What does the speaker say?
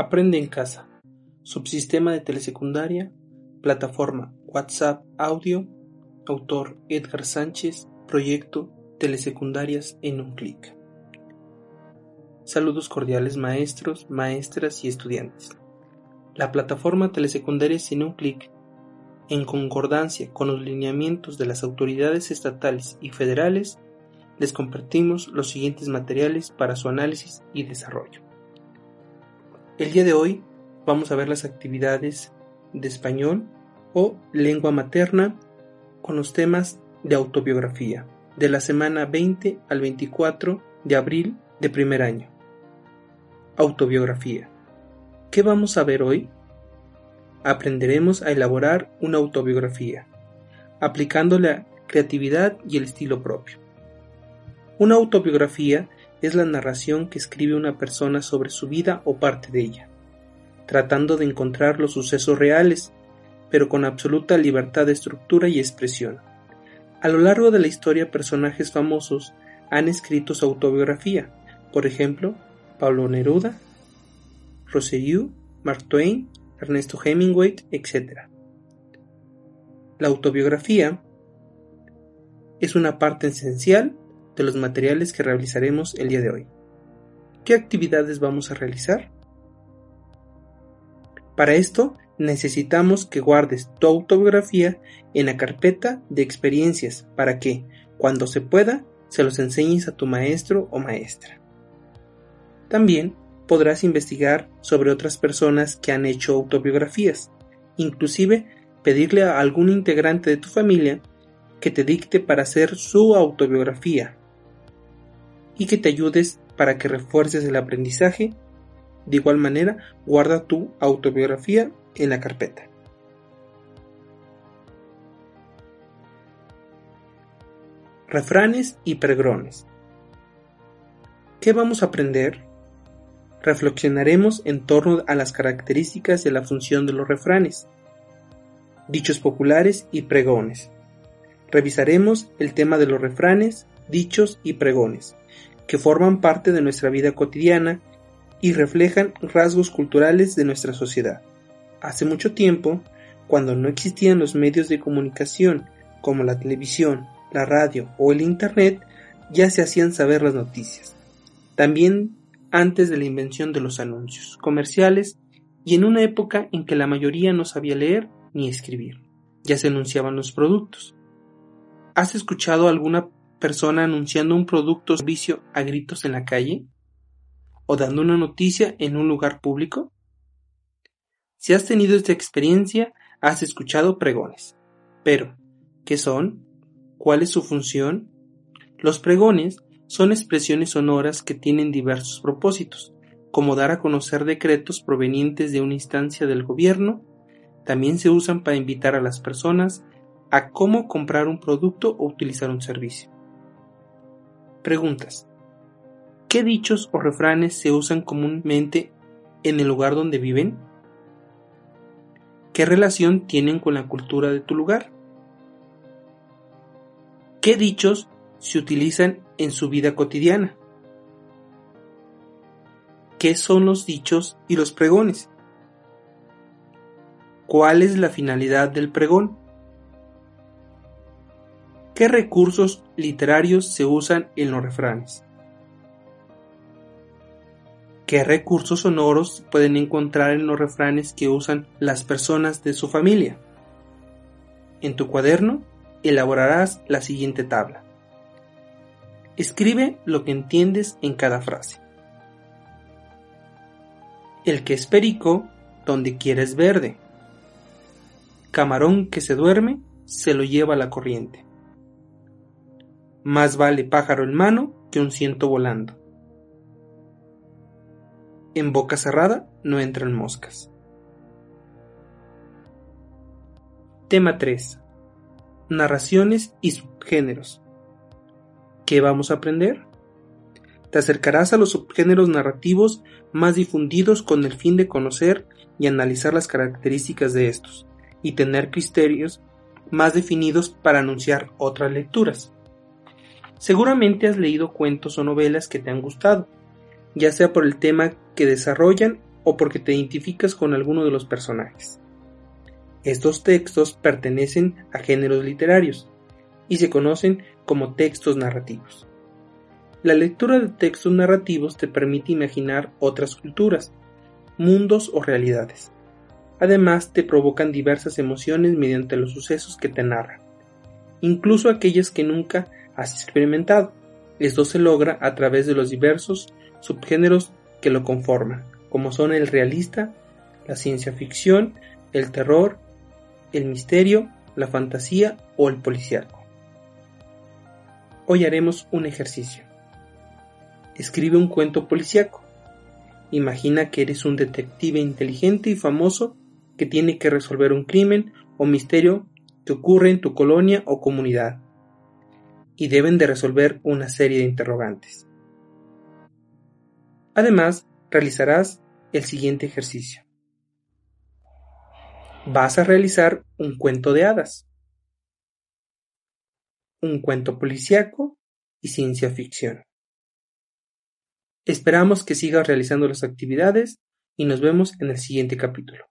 Aprende en casa. Subsistema de telesecundaria. Plataforma WhatsApp Audio. Autor Edgar Sánchez. Proyecto Telesecundarias en un clic. Saludos cordiales maestros, maestras y estudiantes. La plataforma Telesecundarias en un clic, en concordancia con los lineamientos de las autoridades estatales y federales, les compartimos los siguientes materiales para su análisis y desarrollo. El día de hoy vamos a ver las actividades de español o lengua materna con los temas de autobiografía de la semana 20 al 24 de abril de primer año. Autobiografía. ¿Qué vamos a ver hoy? Aprenderemos a elaborar una autobiografía, aplicando la creatividad y el estilo propio. Una autobiografía es la narración que escribe una persona sobre su vida o parte de ella, tratando de encontrar los sucesos reales, pero con absoluta libertad de estructura y expresión. A lo largo de la historia personajes famosos han escrito su autobiografía, por ejemplo, Pablo Neruda, Rosselló, Mark Twain, Ernesto Hemingway, etc. La autobiografía es una parte esencial de los materiales que realizaremos el día de hoy. ¿Qué actividades vamos a realizar? Para esto necesitamos que guardes tu autobiografía en la carpeta de experiencias para que, cuando se pueda, se los enseñes a tu maestro o maestra. También podrás investigar sobre otras personas que han hecho autobiografías, inclusive pedirle a algún integrante de tu familia que te dicte para hacer su autobiografía y que te ayudes para que refuerces el aprendizaje. De igual manera, guarda tu autobiografía en la carpeta. Refranes y pregrones. ¿Qué vamos a aprender? Reflexionaremos en torno a las características de la función de los refranes, dichos populares y pregones. Revisaremos el tema de los refranes, dichos y pregones que forman parte de nuestra vida cotidiana y reflejan rasgos culturales de nuestra sociedad. Hace mucho tiempo, cuando no existían los medios de comunicación como la televisión, la radio o el Internet, ya se hacían saber las noticias. También antes de la invención de los anuncios comerciales y en una época en que la mayoría no sabía leer ni escribir. Ya se anunciaban los productos. ¿Has escuchado alguna persona anunciando un producto o servicio a gritos en la calle? ¿O dando una noticia en un lugar público? Si has tenido esta experiencia, has escuchado pregones. Pero, ¿qué son? ¿Cuál es su función? Los pregones son expresiones sonoras que tienen diversos propósitos, como dar a conocer decretos provenientes de una instancia del gobierno, también se usan para invitar a las personas a cómo comprar un producto o utilizar un servicio. Preguntas. ¿Qué dichos o refranes se usan comúnmente en el lugar donde viven? ¿Qué relación tienen con la cultura de tu lugar? ¿Qué dichos se utilizan en su vida cotidiana? ¿Qué son los dichos y los pregones? ¿Cuál es la finalidad del pregón? ¿Qué recursos literarios se usan en los refranes? ¿Qué recursos sonoros pueden encontrar en los refranes que usan las personas de su familia? En tu cuaderno elaborarás la siguiente tabla. Escribe lo que entiendes en cada frase. El que es perico, donde quieres verde. Camarón que se duerme, se lo lleva la corriente. Más vale pájaro en mano que un ciento volando. En boca cerrada no entran moscas. Tema 3. Narraciones y subgéneros. ¿Qué vamos a aprender? Te acercarás a los subgéneros narrativos más difundidos con el fin de conocer y analizar las características de estos y tener criterios más definidos para anunciar otras lecturas. Seguramente has leído cuentos o novelas que te han gustado, ya sea por el tema que desarrollan o porque te identificas con alguno de los personajes. Estos textos pertenecen a géneros literarios y se conocen como textos narrativos. La lectura de textos narrativos te permite imaginar otras culturas, mundos o realidades. Además, te provocan diversas emociones mediante los sucesos que te narran, incluso aquellas que nunca has experimentado. Esto se logra a través de los diversos subgéneros que lo conforman, como son el realista, la ciencia ficción, el terror, el misterio, la fantasía o el policiaco. Hoy haremos un ejercicio. Escribe un cuento policiaco. Imagina que eres un detective inteligente y famoso que tiene que resolver un crimen o misterio que ocurre en tu colonia o comunidad. Y deben de resolver una serie de interrogantes. Además, realizarás el siguiente ejercicio. Vas a realizar un cuento de hadas, un cuento policíaco y ciencia ficción. Esperamos que sigas realizando las actividades y nos vemos en el siguiente capítulo.